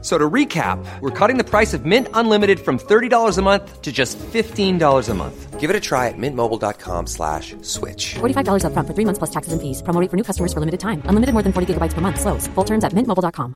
So to recap, we're cutting the price of Mint Unlimited from $30 a month to just $15 a month. Give it a try at mintmobile.com slash switch. $45 up front for three months plus taxes and fees. Promo rate for new customers for limited time. Unlimited more than 40 gigabytes per month. Slows. Full terms at mintmobile.com.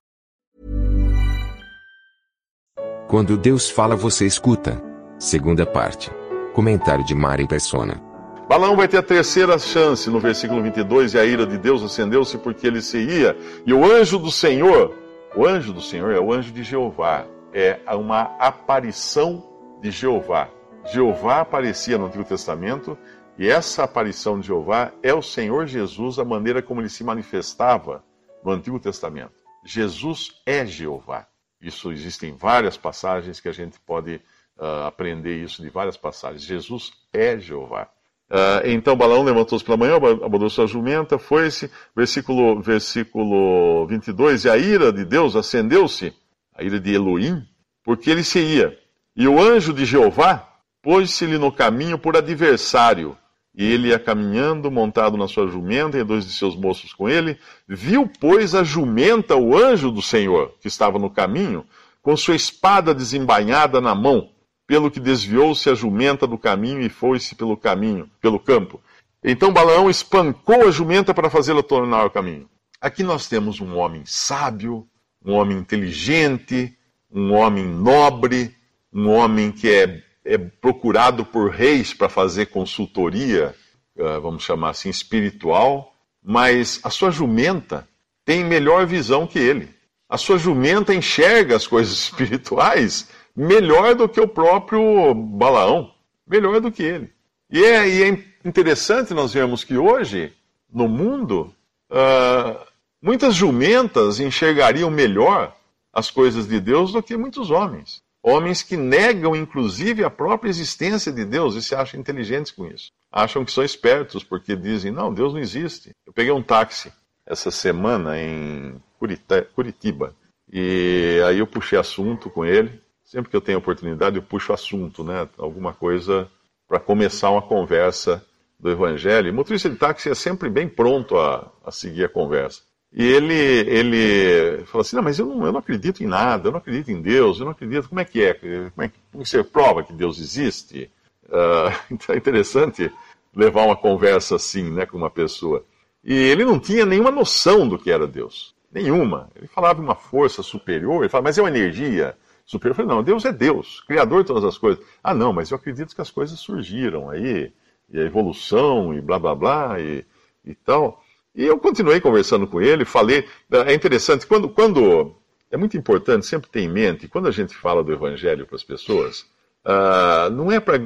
Quando Deus fala, você escuta. Segunda parte. Comentário de Mari Persona. Balaão vai ter a terceira chance no versículo 22, e a ira de Deus acendeu-se porque ele se ia, e o anjo do Senhor o anjo do Senhor é o anjo de Jeová, é uma aparição de Jeová. Jeová aparecia no Antigo Testamento e essa aparição de Jeová é o Senhor Jesus, a maneira como ele se manifestava no Antigo Testamento. Jesus é Jeová. Isso existem várias passagens que a gente pode uh, aprender isso de várias passagens. Jesus é Jeová. Uh, então Balaão levantou-se pela manhã, abordou sua jumenta, foi-se, versículo, versículo 22, e a ira de Deus acendeu-se, a ira de Elohim, porque ele se ia. E o anjo de Jeová pôs-se-lhe no caminho por adversário, e ele ia caminhando, montado na sua jumenta, e dois de seus moços com ele. Viu, pois, a jumenta, o anjo do Senhor, que estava no caminho, com sua espada desembainhada na mão pelo que desviou-se a jumenta do caminho e foi-se pelo caminho, pelo campo. Então Balaão espancou a jumenta para fazê-la tornar o caminho. Aqui nós temos um homem sábio, um homem inteligente, um homem nobre, um homem que é, é procurado por reis para fazer consultoria, uh, vamos chamar assim, espiritual, mas a sua jumenta tem melhor visão que ele. A sua jumenta enxerga as coisas espirituais melhor do que o próprio Balaão, melhor do que ele. E é, e é interessante nós vermos que hoje, no mundo, uh, muitas jumentas enxergariam melhor as coisas de Deus do que muitos homens. Homens que negam, inclusive, a própria existência de Deus e se acham inteligentes com isso. Acham que são espertos porque dizem: não, Deus não existe. Eu peguei um táxi essa semana em Curitiba e aí eu puxei assunto com ele sempre que eu tenho oportunidade, eu puxo assunto, né? Alguma coisa para começar uma conversa do Evangelho. O motorista de táxi é sempre bem pronto a, a seguir a conversa. E ele, ele falou assim: Não, mas eu não, eu não acredito em nada, eu não acredito em Deus, eu não acredito. Como é que é? Como, é que, você prova que Deus existe? Uh, então é interessante levar uma conversa assim né, com uma pessoa. E ele não tinha nenhuma noção do que era Deus. Nenhuma. Ele falava de uma força superior, ele falava, mas é uma energia, superior. Eu não, Deus é Deus, Criador de todas as coisas. Ah, não, mas eu acredito que as coisas surgiram aí, e a evolução, e blá blá blá, e, e tal. E eu continuei conversando com ele, falei. É interessante, quando, quando. É muito importante sempre ter em mente, quando a gente fala do Evangelho para as pessoas, uh, não é para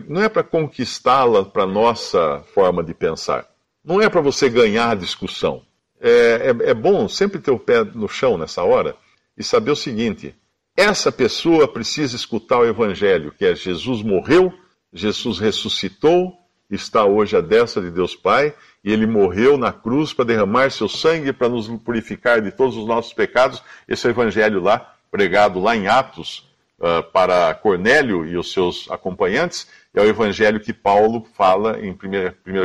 é conquistá-la para a nossa forma de pensar. Não é para você ganhar a discussão. É, é, é bom sempre ter o pé no chão nessa hora e saber o seguinte: essa pessoa precisa escutar o Evangelho, que é Jesus morreu, Jesus ressuscitou, está hoje à destra de Deus Pai, e ele morreu na cruz para derramar seu sangue para nos purificar de todos os nossos pecados. Esse é Evangelho lá, pregado lá em Atos, uh, para Cornélio e os seus acompanhantes, é o Evangelho que Paulo fala em 1, 1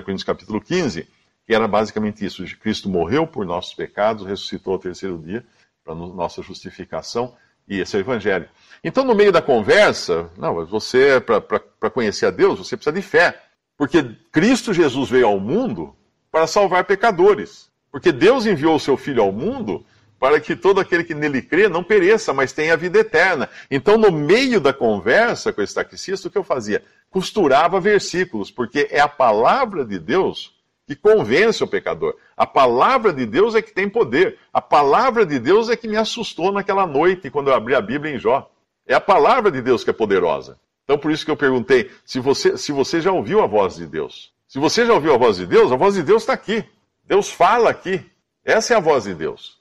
Coríntios capítulo 15, que era basicamente isso: Cristo morreu por nossos pecados, ressuscitou ao terceiro dia para nossa justificação e esse é o Evangelho. Então, no meio da conversa, não, você, para conhecer a Deus, você precisa de fé. Porque Cristo Jesus veio ao mundo para salvar pecadores. Porque Deus enviou o seu Filho ao mundo para que todo aquele que nele crê não pereça, mas tenha a vida eterna. Então, no meio da conversa com esse taxista, o que eu fazia? Costurava versículos, porque é a palavra de Deus que convence o pecador. A palavra de Deus é que tem poder. A palavra de Deus é que me assustou naquela noite quando eu abri a Bíblia em Jó. É a palavra de Deus que é poderosa. Então por isso que eu perguntei se você, se você já ouviu a voz de Deus. Se você já ouviu a voz de Deus, a voz de Deus está aqui. Deus fala aqui. Essa é a voz de Deus.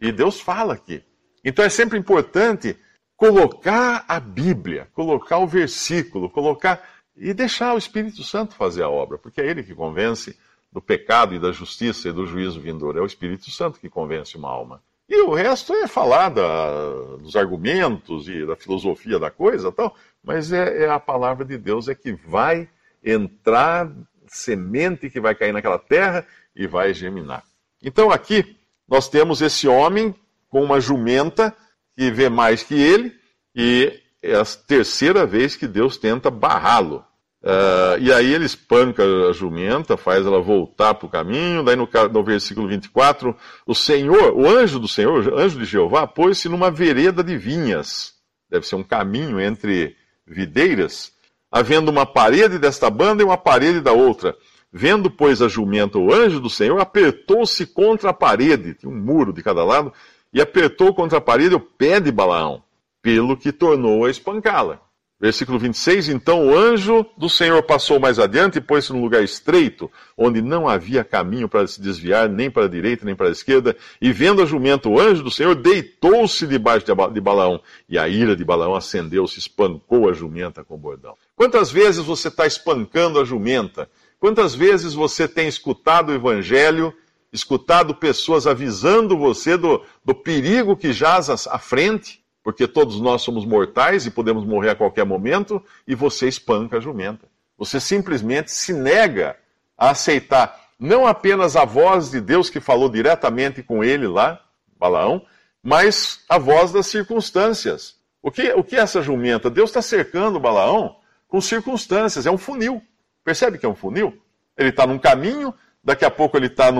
E Deus fala aqui. Então é sempre importante colocar a Bíblia, colocar o versículo, colocar e deixar o Espírito Santo fazer a obra, porque é ele que convence do pecado e da justiça e do juízo vindouro. É o Espírito Santo que convence uma alma. E o resto é falar da, dos argumentos e da filosofia da coisa tal, mas é, é, a palavra de Deus é que vai entrar semente que vai cair naquela terra e vai germinar. Então aqui nós temos esse homem com uma jumenta que vê mais que ele e é a terceira vez que Deus tenta barrá-lo. Uh, e aí ele espanca a jumenta, faz ela voltar para o caminho. Daí no, no, versículo 24, o Senhor, o anjo do Senhor, o anjo de Jeová, pôs-se numa vereda de vinhas. Deve ser um caminho entre videiras, havendo uma parede desta banda e uma parede da outra. Vendo, pois, a jumenta, o anjo do Senhor apertou-se contra a parede, tinha um muro de cada lado, e apertou contra a parede o pé de Balaão, pelo que tornou a espancá-la. Versículo 26: Então o anjo do Senhor passou mais adiante e pôs-se num lugar estreito, onde não havia caminho para se desviar, nem para a direita, nem para a esquerda. E vendo a jumenta, o anjo do Senhor deitou-se debaixo de Balaão. E a ira de Balaão acendeu-se, espancou a jumenta com o bordão. Quantas vezes você está espancando a jumenta? Quantas vezes você tem escutado o evangelho, escutado pessoas avisando você do, do perigo que jaz à frente? Porque todos nós somos mortais e podemos morrer a qualquer momento, e você espanca a jumenta. Você simplesmente se nega a aceitar não apenas a voz de Deus que falou diretamente com ele lá, Balaão, mas a voz das circunstâncias. O que, o que é essa jumenta? Deus está cercando Balaão com circunstâncias, é um funil. Percebe que é um funil? Ele está num caminho, daqui a pouco ele está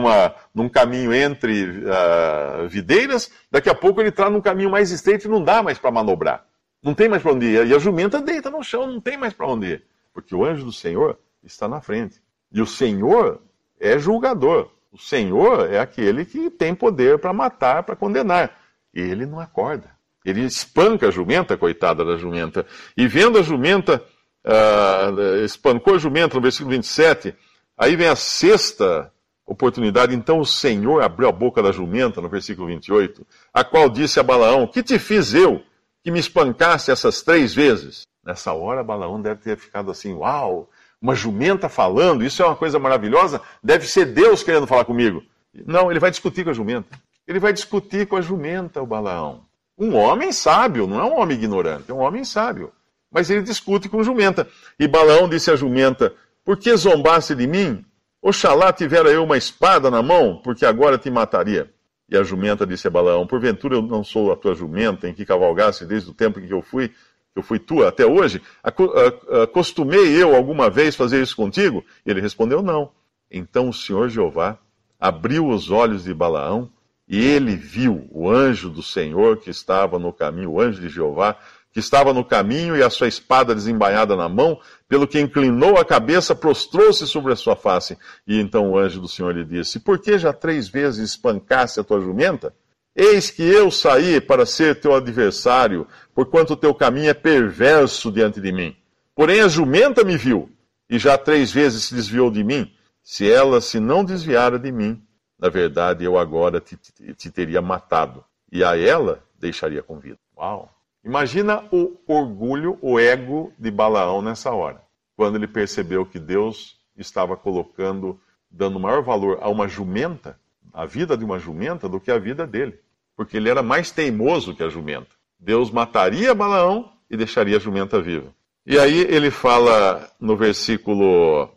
num caminho entre uh, videiras, daqui a pouco ele está num caminho mais estreito e não dá mais para manobrar. Não tem mais para onde ir. E a jumenta deita no chão, não tem mais para onde ir. Porque o anjo do Senhor está na frente. E o Senhor é julgador. O Senhor é aquele que tem poder para matar, para condenar. Ele não acorda. Ele espanca a jumenta, coitada da jumenta. E vendo a jumenta, uh, espancou a jumenta no versículo 27 Aí vem a sexta oportunidade. Então o Senhor abriu a boca da jumenta, no versículo 28, a qual disse a Balaão: Que te fiz eu que me espancasse essas três vezes? Nessa hora, Balaão deve ter ficado assim: Uau, uma jumenta falando, isso é uma coisa maravilhosa, deve ser Deus querendo falar comigo. Não, ele vai discutir com a jumenta. Ele vai discutir com a jumenta, o Balaão. Um homem sábio, não é um homem ignorante, é um homem sábio. Mas ele discute com a jumenta. E Balaão disse à jumenta: por que zombaste de mim? Oxalá tivera eu uma espada na mão, porque agora te mataria. E a jumenta disse a Balaão: Porventura eu não sou a tua jumenta em que cavalgaste desde o tempo em que eu fui, que eu fui tua até hoje? Acostumei eu alguma vez fazer isso contigo? E ele respondeu: Não. Então o Senhor Jeová abriu os olhos de Balaão e ele viu o anjo do Senhor que estava no caminho, o anjo de Jeová, que estava no caminho e a sua espada desembainhada na mão, pelo que inclinou a cabeça, prostrou-se sobre a sua face. E então o anjo do Senhor lhe disse: Por que já três vezes espancaste a tua jumenta? Eis que eu saí para ser teu adversário, porquanto o teu caminho é perverso diante de mim. Porém a jumenta me viu, e já três vezes se desviou de mim. Se ela se não desviara de mim, na verdade eu agora te, te, te teria matado, e a ela deixaria com vida. Uau! Imagina o orgulho, o ego de Balaão nessa hora, quando ele percebeu que Deus estava colocando, dando maior valor a uma jumenta, a vida de uma jumenta, do que a vida dele, porque ele era mais teimoso que a jumenta. Deus mataria Balaão e deixaria a jumenta viva. E aí ele fala no versículo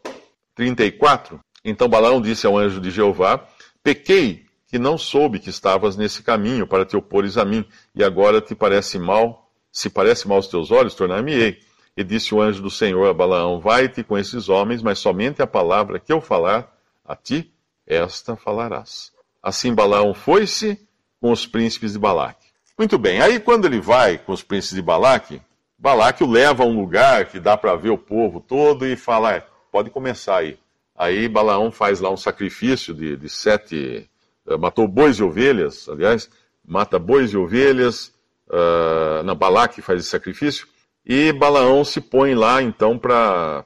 34: Então Balaão disse ao anjo de Jeová: Pequei que não soube que estavas nesse caminho para te opores a mim, e agora te parece mal, se parece mal aos teus olhos, tornar-me-ei. E disse o anjo do Senhor a Balaão: Vai-te com esses homens, mas somente a palavra que eu falar a ti, esta falarás. Assim Balaão foi-se com os príncipes de Balaque. Muito bem, aí quando ele vai com os príncipes de Balaque, Balaque o leva a um lugar que dá para ver o povo todo e fala: é, pode começar aí. Aí Balaão faz lá um sacrifício de, de sete matou bois e ovelhas, aliás, mata bois e ovelhas, uh, na Balaque faz esse sacrifício, e Balaão se põe lá então para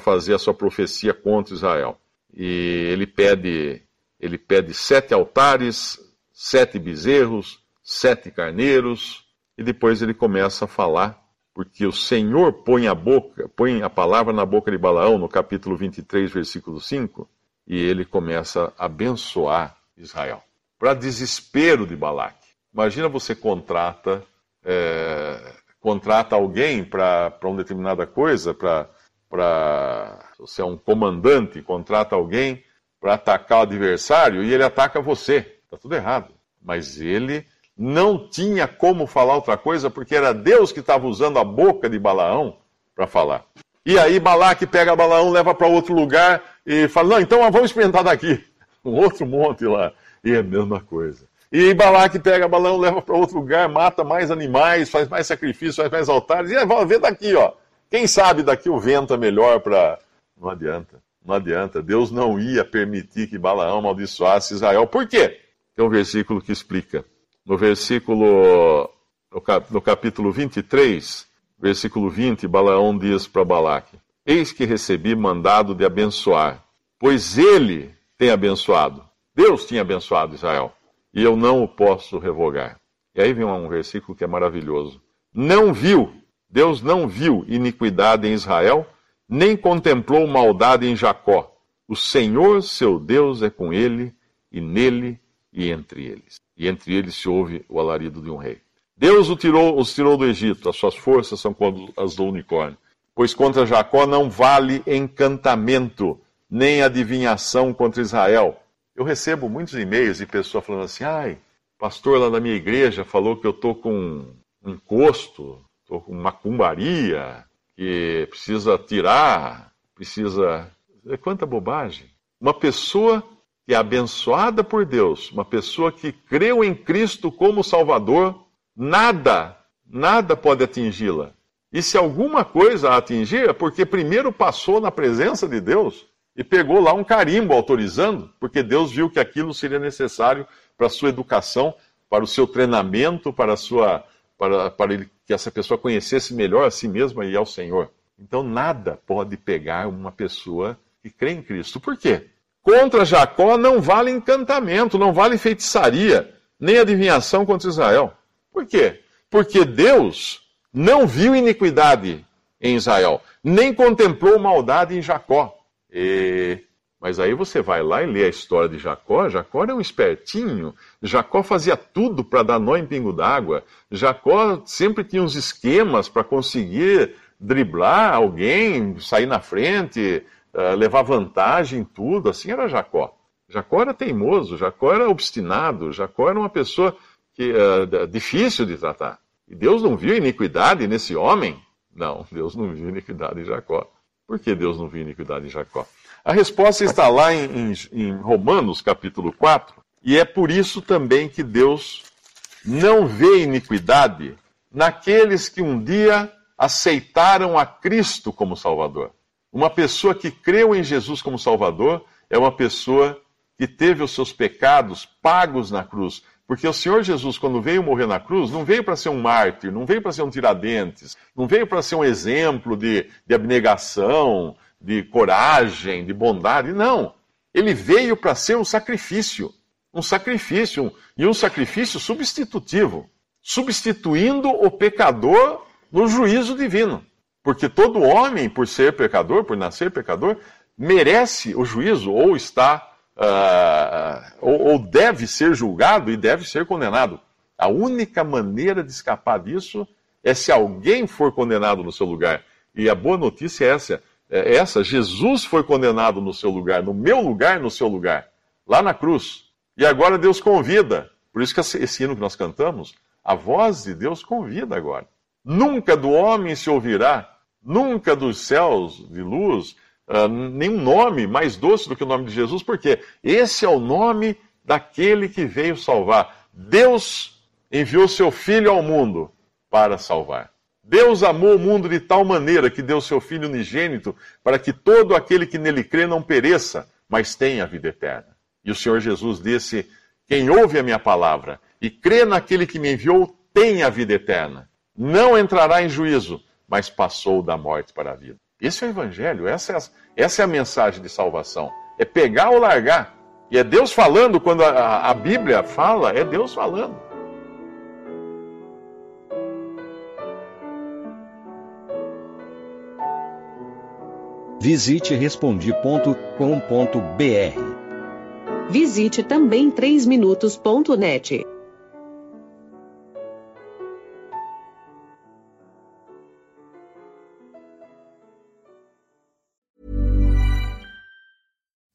fazer a sua profecia contra Israel. E ele pede, ele pede sete altares, sete bezerros, sete carneiros, e depois ele começa a falar, porque o Senhor põe a boca, põe a palavra na boca de Balaão, no capítulo 23, versículo 5, e ele começa a abençoar Israel. para desespero de Balaque. Imagina você contrata, é, contrata alguém para uma determinada coisa, para você é um comandante, contrata alguém para atacar o adversário e ele ataca você. Está tudo errado. Mas ele não tinha como falar outra coisa porque era Deus que estava usando a boca de Balaão para falar. E aí Balaque pega Balaão, leva para outro lugar e fala: Não, então vamos experimentar daqui. Um outro monte lá. E é a mesma coisa. E Balaque pega Balaão, leva para outro lugar, mata mais animais, faz mais sacrifícios, faz mais altares. E vamos ver daqui, ó. Quem sabe daqui o vento é melhor para. Não adianta. Não adianta. Deus não ia permitir que Balaão amaldiçoasse Israel. Por quê? Tem um versículo que explica. No versículo. No capítulo 23, versículo 20, Balaão diz para Balaque: Eis que recebi mandado de abençoar, pois ele tem abençoado. Deus tinha abençoado Israel, e eu não o posso revogar. E aí vem um versículo que é maravilhoso. Não viu, Deus não viu iniquidade em Israel, nem contemplou maldade em Jacó. O Senhor, seu Deus, é com ele, e nele e entre eles. E entre eles se ouve o alarido de um rei. Deus os tirou, os tirou do Egito, as suas forças são como as do unicórnio. Pois contra Jacó não vale encantamento, nem adivinhação contra Israel. Eu recebo muitos e-mails de pessoas falando assim: ai, pastor lá da minha igreja falou que eu estou com um encosto, estou com macumbaria, que precisa tirar, precisa. É quanta bobagem. Uma pessoa que é abençoada por Deus, uma pessoa que creu em Cristo como Salvador, Nada, nada pode atingi-la. E se alguma coisa a atingir, é porque primeiro passou na presença de Deus e pegou lá um carimbo autorizando, porque Deus viu que aquilo seria necessário para a sua educação, para o seu treinamento, para, sua, para, para ele, que essa pessoa conhecesse melhor a si mesma e ao Senhor. Então nada pode pegar uma pessoa que crê em Cristo. Por quê? Contra Jacó não vale encantamento, não vale feitiçaria, nem adivinhação contra Israel. Por quê? Porque Deus não viu iniquidade em Israel, nem contemplou maldade em Jacó. E... Mas aí você vai lá e lê a história de Jacó. Jacó era um espertinho. Jacó fazia tudo para dar nó em pingo d'água. Jacó sempre tinha uns esquemas para conseguir driblar alguém, sair na frente, uh, levar vantagem em tudo. Assim era Jacó. Jacó era teimoso, Jacó era obstinado, Jacó era uma pessoa que uh, difícil de tratar. E Deus não viu iniquidade nesse homem? Não, Deus não viu iniquidade em Jacó. Por que Deus não viu iniquidade em Jacó? A resposta está lá em, em, em Romanos capítulo 4, e é por isso também que Deus não vê iniquidade naqueles que um dia aceitaram a Cristo como Salvador. Uma pessoa que creu em Jesus como Salvador é uma pessoa que teve os seus pecados pagos na cruz. Porque o Senhor Jesus, quando veio morrer na cruz, não veio para ser um mártir, não veio para ser um tiradentes, não veio para ser um exemplo de, de abnegação, de coragem, de bondade. Não. Ele veio para ser um sacrifício. Um sacrifício, um, e um sacrifício substitutivo substituindo o pecador no juízo divino. Porque todo homem, por ser pecador, por nascer pecador, merece o juízo ou está uh, ou, ou deve ser julgado e deve ser condenado. A única maneira de escapar disso é se alguém for condenado no seu lugar. E a boa notícia é essa, é essa: Jesus foi condenado no seu lugar, no meu lugar, no seu lugar, lá na cruz. E agora Deus convida. Por isso que esse hino que nós cantamos, a voz de Deus convida agora. Nunca do homem se ouvirá, nunca dos céus de luz uh, nenhum nome mais doce do que o nome de Jesus, porque esse é o nome daquele que veio salvar. Deus enviou seu Filho ao mundo para salvar. Deus amou o mundo de tal maneira que deu seu Filho unigênito para que todo aquele que nele crê não pereça, mas tenha a vida eterna. E o Senhor Jesus disse: Quem ouve a minha palavra e crê naquele que me enviou tem a vida eterna. Não entrará em juízo, mas passou da morte para a vida. Esse é o Evangelho, essa é, a, essa é a mensagem de salvação. É pegar ou largar. E é Deus falando, quando a, a Bíblia fala, é Deus falando. Visite respondi.com.br. Visite também 3minutos.net.